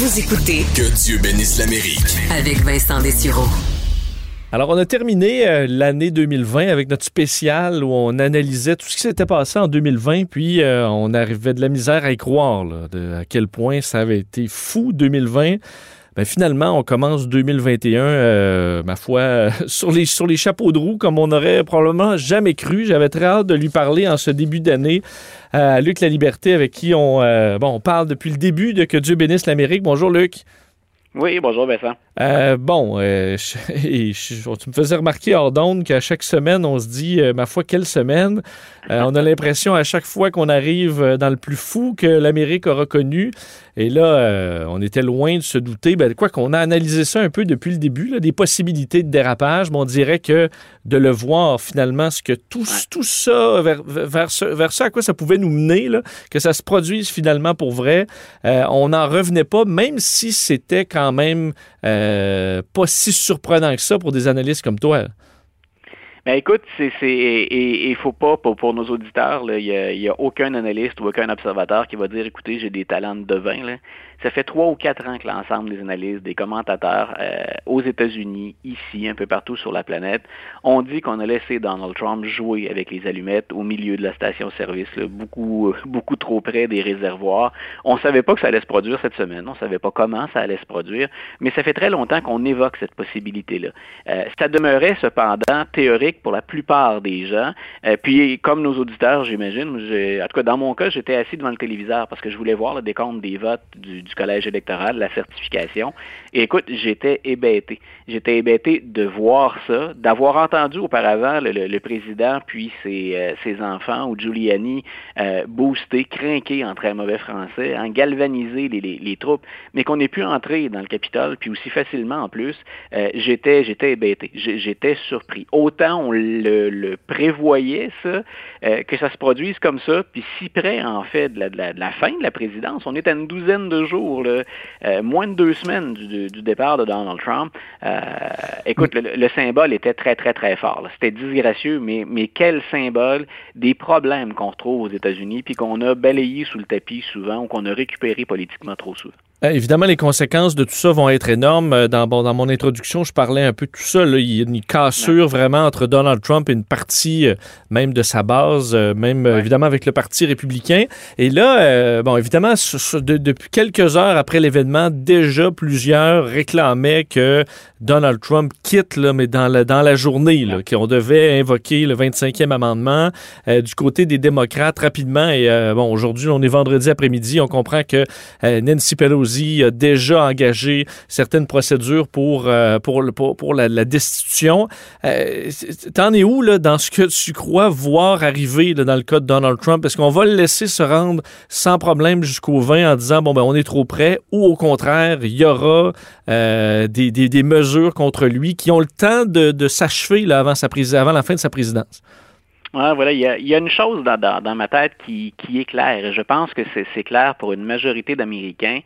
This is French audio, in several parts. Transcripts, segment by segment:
Vous écoutez Que Dieu bénisse l'Amérique. avec Vincent Dessureau. Alors, on a terminé euh, l'année 2020 avec notre spécial où on analysait tout ce qui s'était passé en 2020, puis euh, on arrivait de la misère à y croire, là, de, à quel point ça avait été fou 2020. Ben, finalement, on commence 2021, euh, ma foi, sur, les, sur les chapeaux de roue, comme on aurait probablement jamais cru. J'avais très hâte de lui parler en ce début d'année à Luc La Liberté, avec qui euh, on parle depuis le début de Que Dieu bénisse l'Amérique. Bonjour, Luc. Oui, bonjour Vincent. Euh, bon, euh, je- et je- tu me faisais remarquer hors d'onde qu'à chaque semaine, on se dit, euh, ma foi, quelle semaine. Euh, on a l'impression à chaque fois qu'on arrive dans le plus fou que l'Amérique aura connu. Et là, on était loin de se douter. Ben, quoi qu'on a analysé ça un peu depuis le début, là, des possibilités de dérapage, mais on dirait que de le voir finalement, ce que tout, tout ça, vers, vers, ce, vers ce à quoi ça pouvait nous mener, là, que ça se produise finalement pour vrai, on n'en revenait pas, même si c'était quand même euh, pas si surprenant que ça pour des analystes comme toi. Ben écoute, c'est et il faut pas pour, nos auditeurs, il y a, a aucun analyste ou aucun observateur qui va dire écoutez, j'ai des talents de devin là. Ça fait trois ou quatre ans que l'ensemble des analystes, des commentateurs euh, aux États-Unis, ici, un peu partout sur la planète, ont dit qu'on a laissé Donald Trump jouer avec les allumettes au milieu de la station-service, beaucoup, beaucoup trop près des réservoirs. On savait pas que ça allait se produire cette semaine, on savait pas comment ça allait se produire, mais ça fait très longtemps qu'on évoque cette possibilité-là. Euh, ça demeurait cependant théorique pour la plupart des gens. Euh, puis, comme nos auditeurs, j'imagine, en tout cas dans mon cas, j'étais assis devant le téléviseur parce que je voulais voir le décompte des votes du collège électoral, la certification. Et écoute, j'étais hébété. J'étais hébété de voir ça, d'avoir entendu auparavant le, président puis ses, euh, ses enfants ou Giuliani euh, booster, craquer en très mauvais français, en galvaniser les, les- les troupes, mais qu'on ait pu entrer dans le Capitole puis aussi facilement en plus. euh, j'étais hébété, j'étais surpris. Autant on le, prévoyait ça, que ça se produise comme ça, puis si près en fait de la- de la fin de la présidence, on est à une douzaine de jours, euh, moins de deux semaines du, départ de Donald Trump. Euh, écoute, le, le symbole était très très très fort. C'était disgracieux, mais mais quel symbole des problèmes qu'on retrouve aux États-Unis, puis qu'on a balayé sous le tapis souvent ou qu'on a récupéré politiquement trop souvent. Euh, évidemment, les conséquences de tout ça vont être énormes. Euh, Dans, bon, dans mon introduction, je parlais un peu de tout ça. là. Il y a une cassure vraiment entre Donald Trump et une partie euh, même de sa base, euh, même Ouais. évidemment avec le Parti républicain. Et là, euh, bon, évidemment, ce- ce- de- depuis quelques heures après l'événement, déjà plusieurs réclamaient que Donald Trump quitte, là, mais dans la, dans la journée, là, qu'on devait invoquer le 25e amendement du côté des démocrates rapidement. Et bon, aujourd'hui, on est vendredi après-midi. On comprend que Nancy Pelosi a déjà engagé certaines procédures pour, euh, pour, pour, la, destitution. Euh, T'en es où là, dans ce que tu crois voir arriver dans le cas de Donald Trump? Est-ce qu'on va le laisser se rendre sans problème jusqu'au 20 en disant, bon, ben, on est trop près, ou au contraire, il y aura euh, des, des, mesures contre lui qui ont le temps de, de s'achever avant, avant la fin de sa présidence? Ouais, voilà, il y a, il y a une chose dans, dans, ma tête qui, qui est claire, et je pense que c'est clair pour une majorité d'Américains.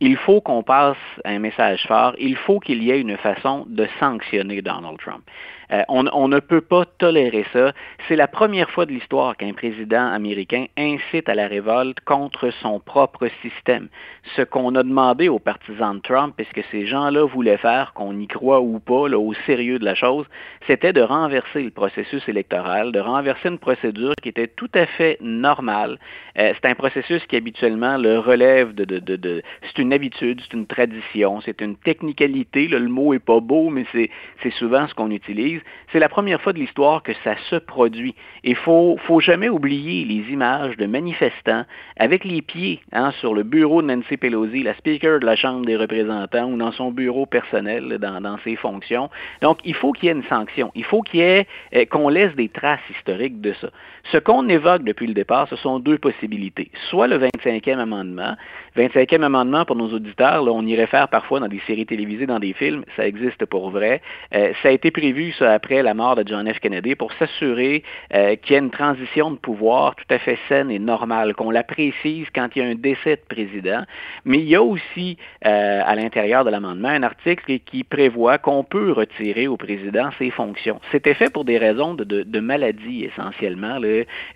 Il faut qu'on passe un message fort. Il faut qu'il y ait une façon de sanctionner Donald Trump. Euh, on, ne peut pas tolérer ça. C'est la première fois de l'histoire qu'un président américain incite à la révolte contre son propre système. Ce qu'on a demandé aux partisans de Trump, est-ce que ces gens-là voulaient faire, qu'on y croit ou pas, au sérieux de la chose, c'était de renverser le processus électoral, de renverser une procédure qui était tout à fait normale. Euh, c'est un processus qui habituellement le relève de, c'est une habitude, c'est une tradition, c'est une technicalité. le mot est pas beau, mais c'est souvent ce qu'on utilise. C'est la première fois de l'histoire que ça se produit. Et faut, faut jamais oublier les images de manifestants avec les pieds hein, sur le bureau de Nancy Pelosi, la speaker de la Chambre des représentants, ou dans son bureau personnel, dans, ses fonctions. Donc, il faut qu'il y ait une sanction. Il faut euh, qu'on laisse des traces historiques de ça. Ce qu'on évoque depuis le départ, ce sont deux possibilités. Soit le 25e amendement. 25e amendement, pour nos auditeurs, là, on y réfère parfois dans des séries télévisées, dans des films. Ça existe pour vrai. Euh, ça a été prévu, ça, après la mort de John F. Kennedy pour s'assurer euh, qu'il y ait une transition de pouvoir tout à fait saine et normale, qu'on la précise quand il y a un décès de président. Mais il y a aussi euh, à l'intérieur de l'amendement un article qui prévoit qu'on peut retirer au président ses fonctions. C'était fait pour des raisons de, maladie essentiellement.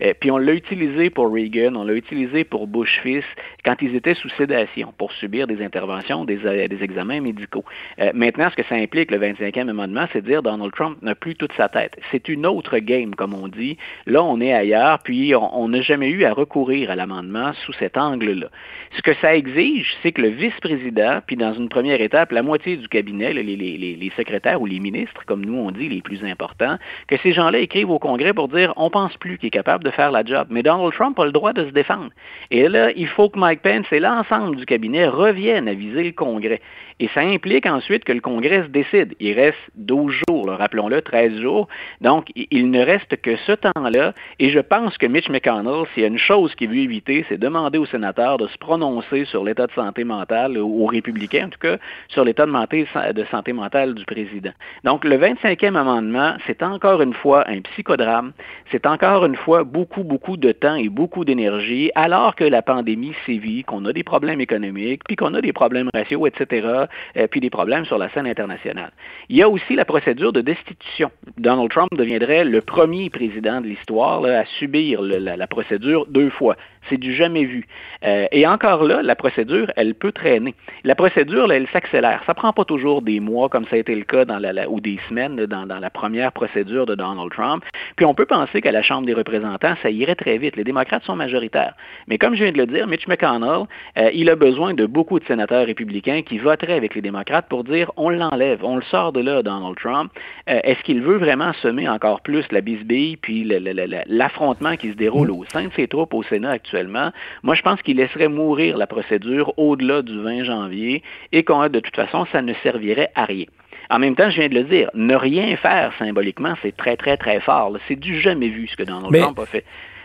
Euh, puis on l'a utilisé pour Reagan, on l'a utilisé pour Bush fils quand ils étaient sous sédation pour subir des interventions, des, des examens médicaux. maintenant, ce que ça implique, le 25e amendement, c'est de dire Donald Trump n'a plus toute sa tête. C'est une autre game, comme on dit. Là, on est ailleurs, puis on n'a jamais eu à recourir à l'amendement sous cet angle-là. Ce que ça exige, c'est que le vice-président, puis dans une première étape, la moitié du cabinet, les, secrétaires ou les ministres, comme nous on dit, les plus importants, que ces gens-là écrivent au Congrès pour dire on pense plus qu'il capable de faire la job. Mais Donald Trump a le droit de se défendre. Et là, il faut que Mike Pence et l'ensemble du cabinet reviennent à viser le Congrès. Et ça implique ensuite que le Congrès se décide. Il reste 12 jours, rappelons-le, 13 jours. Donc, il ne reste que ce temps-là. Et je pense que Mitch McConnell, s'il y a une chose qu'il veut éviter, c'est demander aux sénateurs de se prononcer sur l'état de santé mentale, aux républicains en tout cas, sur l'état de santé mentale du président. Donc, le 25e amendement, c'est encore une fois un psychodrame. C'est encore une fois beaucoup, beaucoup de temps et beaucoup d'énergie, alors que la pandémie sévit, qu'on a des problèmes économiques, puis qu'on a des problèmes raciaux, etc., euh, puis des problèmes sur la scène internationale. Il y a aussi la procédure de destitution. Donald Trump deviendrait le premier président de l'histoire à subir la, procédure deux fois. C'est du jamais vu. Euh, et encore là, la procédure, elle peut traîner. La procédure, elle s'accélère. Ça prend pas toujours des mois, comme ça a été le cas dans la, ou des semaines dans, la première procédure de Donald Trump. Puis on peut penser qu'à la Chambre des représentants, ça irait très vite. Les démocrates sont majoritaires. Mais comme je viens de le dire, Mitch McConnell, euh, il a besoin de beaucoup de sénateurs républicains qui voteraient avec les démocrates pour dire on l'enlève, on le sort de là, Donald Trump. Euh, est-ce qu'il veut vraiment semer encore plus la bisbille puis l'affrontement qui se déroule au sein de ses troupes au Sénat actuellement? Moi, je pense qu'il laisserait mourir la procédure au-delà du 20 janvier et qu'on de toute façon, ça ne servirait à rien. En même temps, je viens de le dire, ne rien faire symboliquement, c'est très, très, très fort. C'est du jamais vu ce que Donald Trump a fait.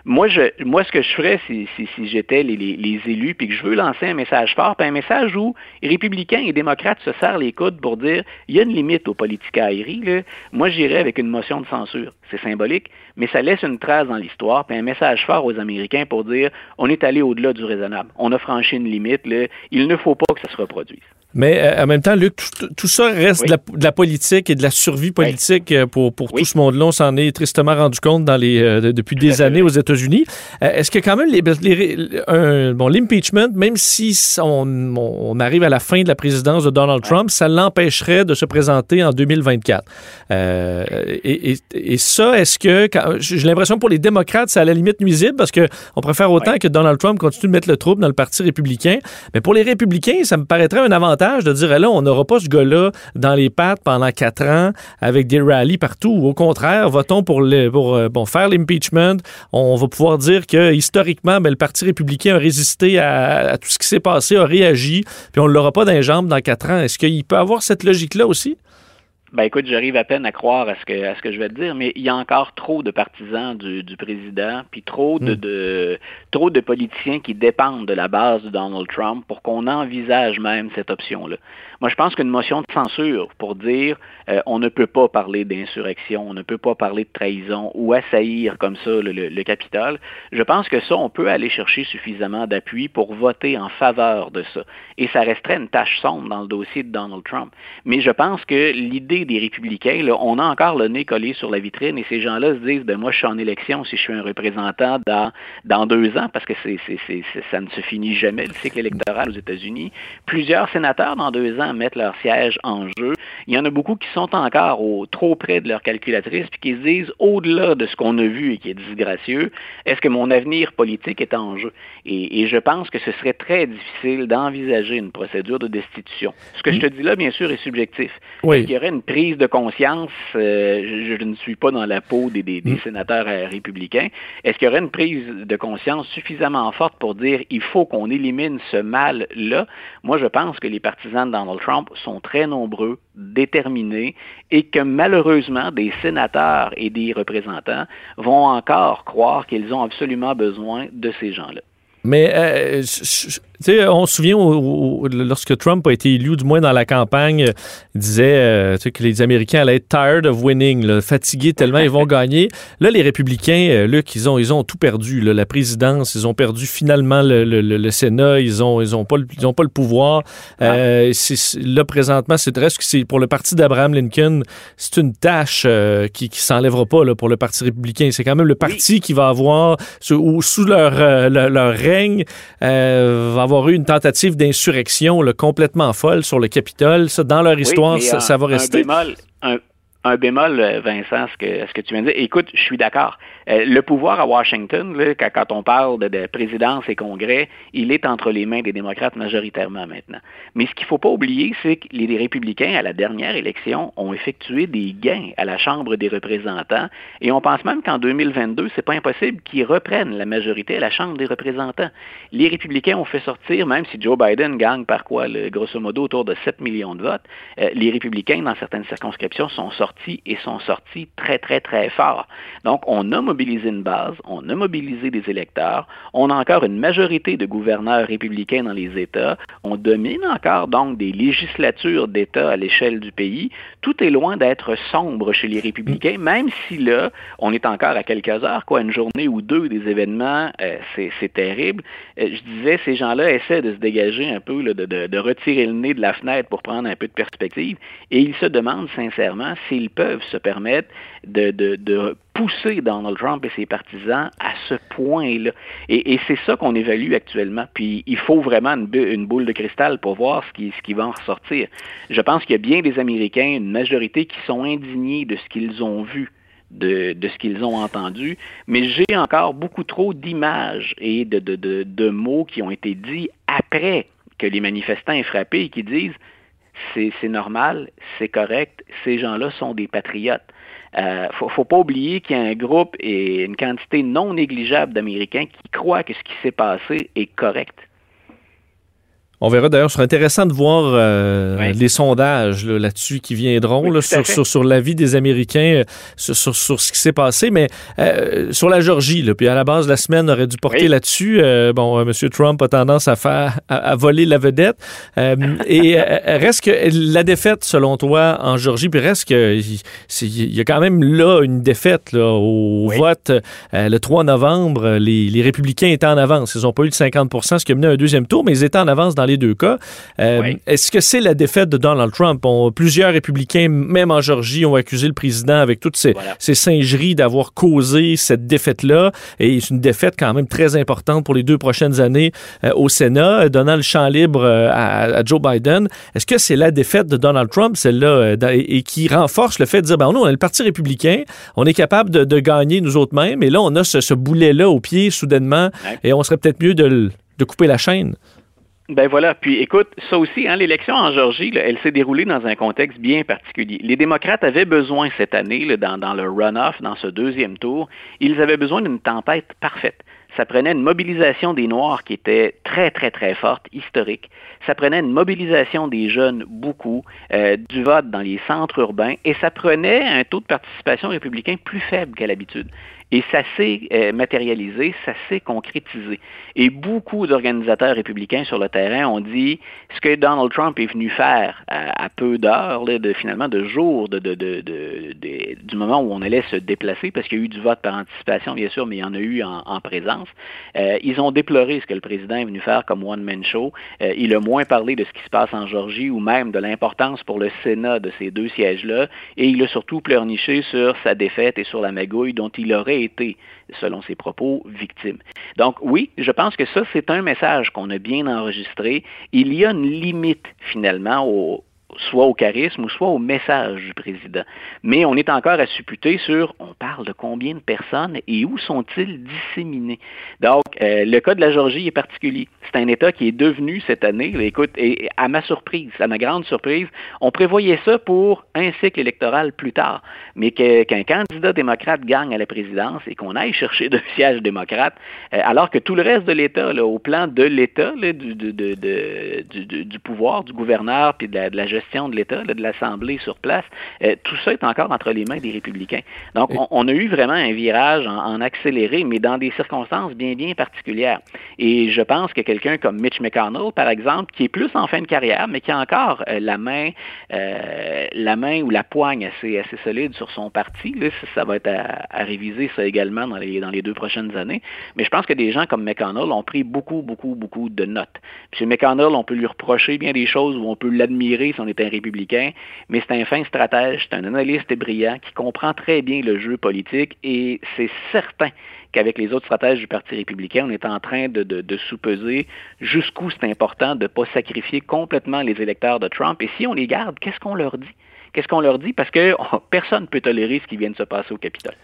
Moi, je, moi, ce que je ferais si, si, j'étais les, les, élus, puis que je veux lancer un message fort, puis un message où républicains et démocrates se serrent les coudes pour dire il y a une limite aux politiques aériens. Moi, j'irais avec une motion de censure. C'est symbolique, mais ça laisse une trace dans l'histoire, puis un message fort aux Américains pour dire on est allé au-delà du raisonnable. On a franchi une limite. Là. Il ne faut pas que ça se reproduise. Mais euh, en même temps, Luc, tout, ça reste de, la, politique et de la survie politique euh, pour, pour tout ce monde-là. On s'en est tristement rendu compte dans les, euh, depuis des années aux États-Unis. Est-ce que quand même les, bon, l'impeachment, même si on, on, arrive à la fin de la présidence de Donald Trump, ça l'empêcherait de se présenter en 2024. Et, et, et, ça, est-ce que j'ai l'impression pour les démocrates, c'est à la limite nuisible parce que on préfère autant que Donald Trump continue de mettre le trouble dans le parti républicain. Mais pour les républicains, ça me paraîtrait un avantage de dire, là, on n'aura pas ce gars-là dans les pattes pendant quatre ans avec des rallyes partout. Au contraire, votons pour, euh, faire l'impeachment? On va pouvoir dire que historiquement, ben, le Parti républicain a résisté à, tout ce qui s'est passé, a réagi, puis on ne l'aura pas dans les jambes dans quatre ans. Est-ce qu'il peut avoir cette logique-là aussi? Ben écoute, j'arrive à peine à croire à ce que à ce que je vais te dire, mais il y a encore trop de partisans du, du président, puis trop de, hmm. de, trop de politiciens qui dépendent de la base de Donald Trump pour qu'on envisage même cette option-là. Moi, je pense qu'une motion de censure pour dire euh, on ne peut pas parler d'insurrection, on ne peut pas parler de trahison ou assaillir comme ça le, le, Capitole, je pense que ça, on peut aller chercher suffisamment d'appui pour voter en faveur de ça. Et ça resterait une tâche sombre dans le dossier de Donald Trump. Mais je pense que l'idée des républicains, on a encore le nez collé sur la vitrine et ces gens-là se disent, ben moi, je suis en élection si je suis un représentant dans, dans deux ans, parce que ça ne se finit jamais, le cycle électoral aux États-Unis. Plusieurs sénateurs dans deux ans mettre leur siège en jeu. Il y en a beaucoup qui sont encore au, trop près de leur calculatrice puis qui se disent au-delà de ce qu'on a vu et qui est disgracieux, est-ce que mon avenir politique est en jeu? Et, je pense que ce serait très difficile d'envisager une procédure de destitution. Ce que je te dis là, bien sûr, est subjectif. Oui. Il y aurait une prise de conscience, euh, je, ne suis pas dans la peau des, des, mm. sénateurs euh, républicains, est-ce qu'il y aurait une prise de conscience suffisamment forte pour dire il faut qu'on élimine ce mal-là? Moi, je pense que les partisans de Donald Trump sont très nombreux, déterminés, et que malheureusement, des sénateurs et des représentants vont encore croire qu'ils ont absolument besoin de ces gens-là. Mais euh, on se souvient lorsque Trump a été élu, du moins dans la campagne, il disait euh, que les Américains allaient être tired of winning, fatigués tellement ils vont gagner. Là, les républicains, euh, Luc, ils ont, ils ont tout perdu. la présidence, ils ont perdu finalement le, Sénat, ils ont, ils ont pas, le, ils ont pas le pouvoir. Euh, là, présentement, c'est que c'est pour le parti d'Abraham Lincoln, c'est une tâche euh, qui, qui s'enlèvera pas là, pour le parti républicain. C'est quand même le parti qui va avoir, sous, sous leur, leur, règne, va avoir eu une tentative d'insurrection complètement folle sur le Capitole. Ça, dans leur histoire, ça, va rester. Un bémol, euh, Vincent, ce que, ce que tu viens de dire. Écoute, je suis d'accord. Euh, le pouvoir à Washington, quand, on parle de, présidence et congrès, il est entre les mains des démocrates majoritairement maintenant. Mais ce qu'il ne faut pas oublier, c'est que les, républicains, à la dernière élection, ont effectué des gains à la Chambre des représentants et on pense même qu'en 2022, c'est pas impossible qu'ils reprennent la majorité à la Chambre des représentants. Les républicains ont fait sortir, même si Joe Biden gagne par quoi, grosso modo, autour de 7 millions de votes, euh, les républicains, dans certaines circonscriptions, sont sortis et sont sortis très, très, très fort. Donc, on a mobilisé une base, on a mobilisé des électeurs, on a encore une majorité de gouverneurs républicains dans les États, on domine encore donc des législatures d'États à l'échelle du pays. Tout est loin d'être sombre chez les républicains, même si là, on est encore à quelques heures, quoi, une journée ou deux des événements, euh, c'est terrible. Euh, je disais, ces gens-là essaient de se dégager un peu, de, de retirer le nez de la fenêtre pour prendre un peu de perspective, et ils se demandent sincèrement s'ils peuvent se permettre de, pousser Donald Trump et ses partisans à ce point-là. Et, c'est ça qu'on évalue actuellement. Puis il faut vraiment une, boule de cristal pour voir ce qui, va en ressortir. Je pense qu'il y a bien des Américains, une majorité, qui sont indignés de ce qu'ils ont vu. De, ce qu'ils ont entendu, mais j'ai encore beaucoup trop d'images et de, mots qui ont été dits après que les manifestants aient frappé et qui disent c'est normal, c'est correct, ces gens-là sont des patriotes. Euh, ne faut, pas oublier qu'il y a un groupe et une quantité non négligeable d'Américains qui croient que ce qui s'est passé est correct. On verra d'ailleurs, ce sera intéressant de voir euh, les sondages là-dessus qui viendront sur, sur, sur l'avis des Américains, euh, sur, sur, ce qui s'est passé, mais euh, sur la Georgie, là, puis à la base, la semaine aurait dû porter là-dessus. bon, M. Trump a tendance à faire à, voler la vedette. et reste que la défaite, selon toi, en Georgie, puis reste que il y a quand même là une défaite là, au vote le 3 novembre. Les, les républicains étaient en avance. Ils n'ont pas eu de 50 ce qui a mené à un deuxième tour, mais ils étaient en avance dans les deux cas. Euh, est-ce que c'est la défaite de Donald Trump? plusieurs républicains, même en Georgie, ont accusé le président avec toutes ces, singeries d'avoir causé cette défaite-là. Et c'est une défaite quand même très importante pour les deux prochaines années euh, au Sénat. Donald champ libre euh, à, Joe Biden. Est-ce que c'est la défaite de Donald Trump, celle-là, et, qui renforce le fait de dire, ben nous, on est le Parti républicain, on est capable de, gagner nous autres mêmes, et là, on a ce, boulet-là au pied, soudainement, et on serait peut-être mieux de, de couper la chaîne? Ben voilà. Puis écoute, ça aussi, hein, l'élection en Georgie, elle s'est déroulée dans un contexte bien particulier. Les démocrates avaient besoin cette année, dans, dans le runoff, dans ce deuxième tour, ils avaient besoin d'une tempête parfaite. Ça prenait une mobilisation des Noirs qui était très, très, très forte, historique. Ça prenait une mobilisation des jeunes, beaucoup, euh, du vote dans les centres urbains, et ça prenait un taux de participation républicain plus faible qu'à l'habitude. Et ça s'est euh, matérialisé, ça s'est concrétisé. Et beaucoup d'organisateurs républicains sur le terrain ont dit ce que Donald Trump est venu faire à, peu d'heures, de, finalement de jours du moment où on allait se déplacer, parce qu'il y a eu du vote par anticipation, bien sûr, mais il y en a eu en, présence. Euh, ils ont déploré ce que le président est venu faire comme one-man show. Euh, il a moins parlé de ce qui se passe en Georgie ou même de l'importance pour le Sénat de ces deux sièges-là. Et il a surtout pleurniché sur sa défaite et sur la magouille dont il aurait été, selon ses propos, victime. Donc oui, je pense que ça, c'est un message qu'on a bien enregistré. Il y a une limite, finalement, au, soit au charisme ou soit au message du président. Mais on est encore à supputer sur, on parle de combien de personnes et où sont-ils disséminés? Donc, euh, le cas de la Georgie est particulier. C'est un État qui est devenu cette année, écoute, et à ma surprise, à ma grande surprise, on prévoyait ça pour un cycle électoral plus tard. Mais qu'un candidat démocrate gagne à la présidence et qu'on aille chercher de sièges démocrates, euh, alors que tout le reste de l'État, au plan de l'État, du, pouvoir, du gouverneur, puis de la, de la gestion de l'État, de l'Assemblée sur place, euh, tout ça est encore entre les mains des républicains. Donc, on, a eu vraiment un virage en, accéléré, mais dans des circonstances bien, bien particulières. Et je pense que quelqu'un comme Mitch McConnell, par exemple, qui est plus en fin de carrière, mais qui a encore euh, la main, euh, la main ou la poigne assez, assez solide sur son parti, là, ça, va être à, réviser ça également dans les, dans les deux prochaines années. Mais je pense que des gens comme McConnell ont pris beaucoup, beaucoup, beaucoup de notes. M. McConnell, on peut lui reprocher bien des choses ou on peut l'admirer si on est un républicain, mais c'est un fin stratège, c'est un analyste brillant qui comprend très bien le jeu politique et c'est certain qu'avec les autres stratèges du Parti républicain, on est en train de, de, sous-peser jusqu'où c'est important de ne pas sacrifier complètement les électeurs de Trump. Et si on les garde, qu'est-ce qu'on leur dit? Qu'est-ce qu'on leur dit? Parce que personne ne peut tolérer ce qui vient de se passer au Capitole.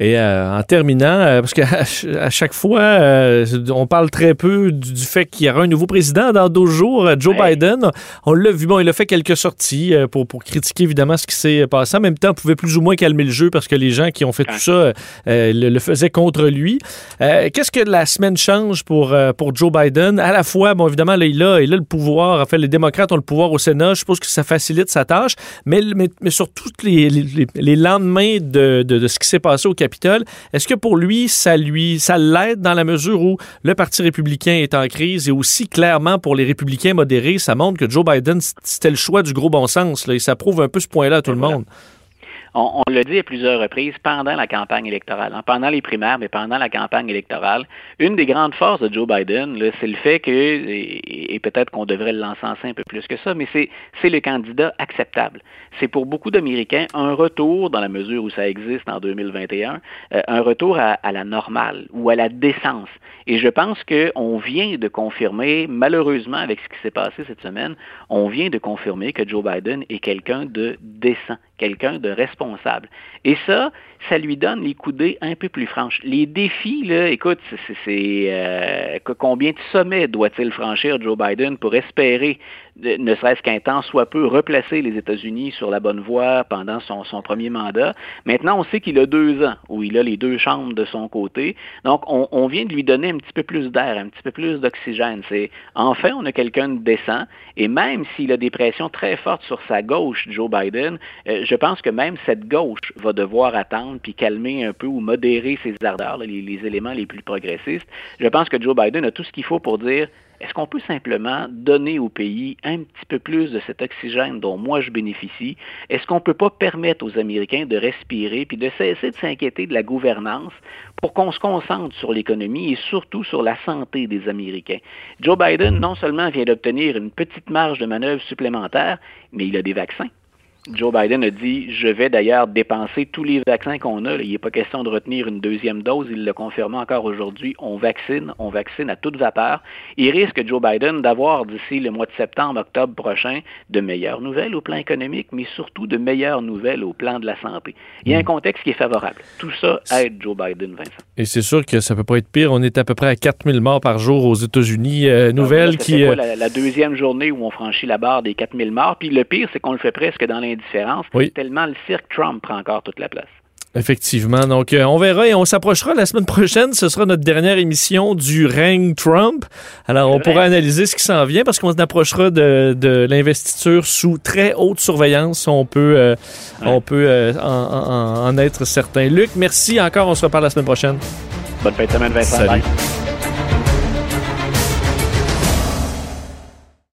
Et euh, en terminant, euh, parce qu'à à chaque fois, euh, on parle très peu du, fait qu'il y aura un nouveau président dans 12 jours, Joe Biden. On l'a vu, bon, il a fait quelques sorties pour, pour critiquer évidemment ce qui s'est passé. En même temps, on pouvait plus ou moins calmer le jeu parce que les gens qui ont fait tout ça le, faisaient contre lui. Qu'est-ce que la semaine change pour, pour Joe Biden? À la fois, bon, évidemment, là, il a, il a le pouvoir. En fait, les démocrates ont le pouvoir au Sénat. Je suppose que ça facilite sa tâche. Mais, mais, mais sur tous les, les, les, lendemains de, de, de ce qui s'est passé au est-ce que pour lui, ça lui, ça l'aide dans la mesure où le Parti républicain est en crise et aussi clairement pour les républicains modérés, ça montre que Joe Biden, c'était le choix du gros bon sens. Là, et ça prouve un peu ce point-là à tout le monde on, on l'a dit à plusieurs reprises pendant la campagne électorale, hein, pendant les primaires, mais pendant la campagne électorale, une des grandes forces de Joe Biden, c'est le fait que, et, peut-être qu'on devrait l'encenser un peu plus que ça, mais c'est le candidat acceptable. C'est pour beaucoup d'Américains un retour, dans la mesure où ça existe en 2021, euh, un retour à, à, la normale ou à la décence. Et je pense qu'on vient de confirmer, malheureusement avec ce qui s'est passé cette semaine, on vient de confirmer que Joe Biden est quelqu'un de décent, quelqu'un de responsable. Et ça, ça lui donne les coudées un peu plus franches. Les défis, là, écoute, c'est euh, combien de sommets doit-il franchir Joe Biden pour espérer, ne serait-ce qu'un temps soit peu, replacer les États-Unis sur la bonne voie pendant son, premier mandat? Maintenant, on sait qu'il a deux ans où il a les deux chambres de son côté. Donc, on, on vient de lui donner un petit peu plus d'air, un petit peu plus d'oxygène. C'est enfin, on a quelqu'un de décent. Et même s'il a des pressions très fortes sur sa gauche, Joe Biden, euh, je pense que même cette gauche va devoir attendre puis calmer un peu ou modérer ses ardeurs, les, éléments les plus progressistes. Je pense que Joe Biden a tout ce qu'il faut pour dire est-ce qu'on peut simplement donner au pays un petit peu plus de cet oxygène dont moi je bénéficie? Est-ce qu'on ne peut pas permettre aux Américains de respirer puis de cesser de s'inquiéter de la gouvernance pour qu'on se concentre sur l'économie et surtout sur la santé des Américains? Joe Biden, non seulement vient d'obtenir une petite marge de manœuvre supplémentaire, mais il a des vaccins. Joe Biden a dit Je vais d'ailleurs dépenser tous les vaccins qu'on a. Il n'est pas question de retenir une deuxième dose. Il le confirme encore aujourd'hui. On vaccine, on vaccine à toute vapeur. Il risque, Joe Biden, d'avoir d'ici le mois de septembre, octobre prochain, de meilleures nouvelles au plan économique, mais surtout de meilleures nouvelles au plan de la santé. Il y a un mm. contexte qui est favorable. Tout ça aide Joe Biden, Vincent. Et c'est sûr que ça ne peut pas être pire. On est à peu près à 4000 morts par jour aux États-Unis. Euh, nouvelle qui. Euh, la, la, deuxième journée où on franchit la barre des 4000 morts? Puis le pire, c'est qu'on le fait presque dans différence, tellement le cirque Trump prend encore toute la place. Effectivement. Donc, euh, on verra et on s'approchera la semaine prochaine. Ce sera notre dernière émission du règne Trump. Alors, on pourra analyser ce qui s'en vient parce qu'on s'approchera de, de l'investiture sous très haute surveillance. On peut, euh, on peut euh, en, en, être certain. Luc, merci encore. On se reparle la semaine prochaine. Bonne fin de semaine, Vincent. Salut.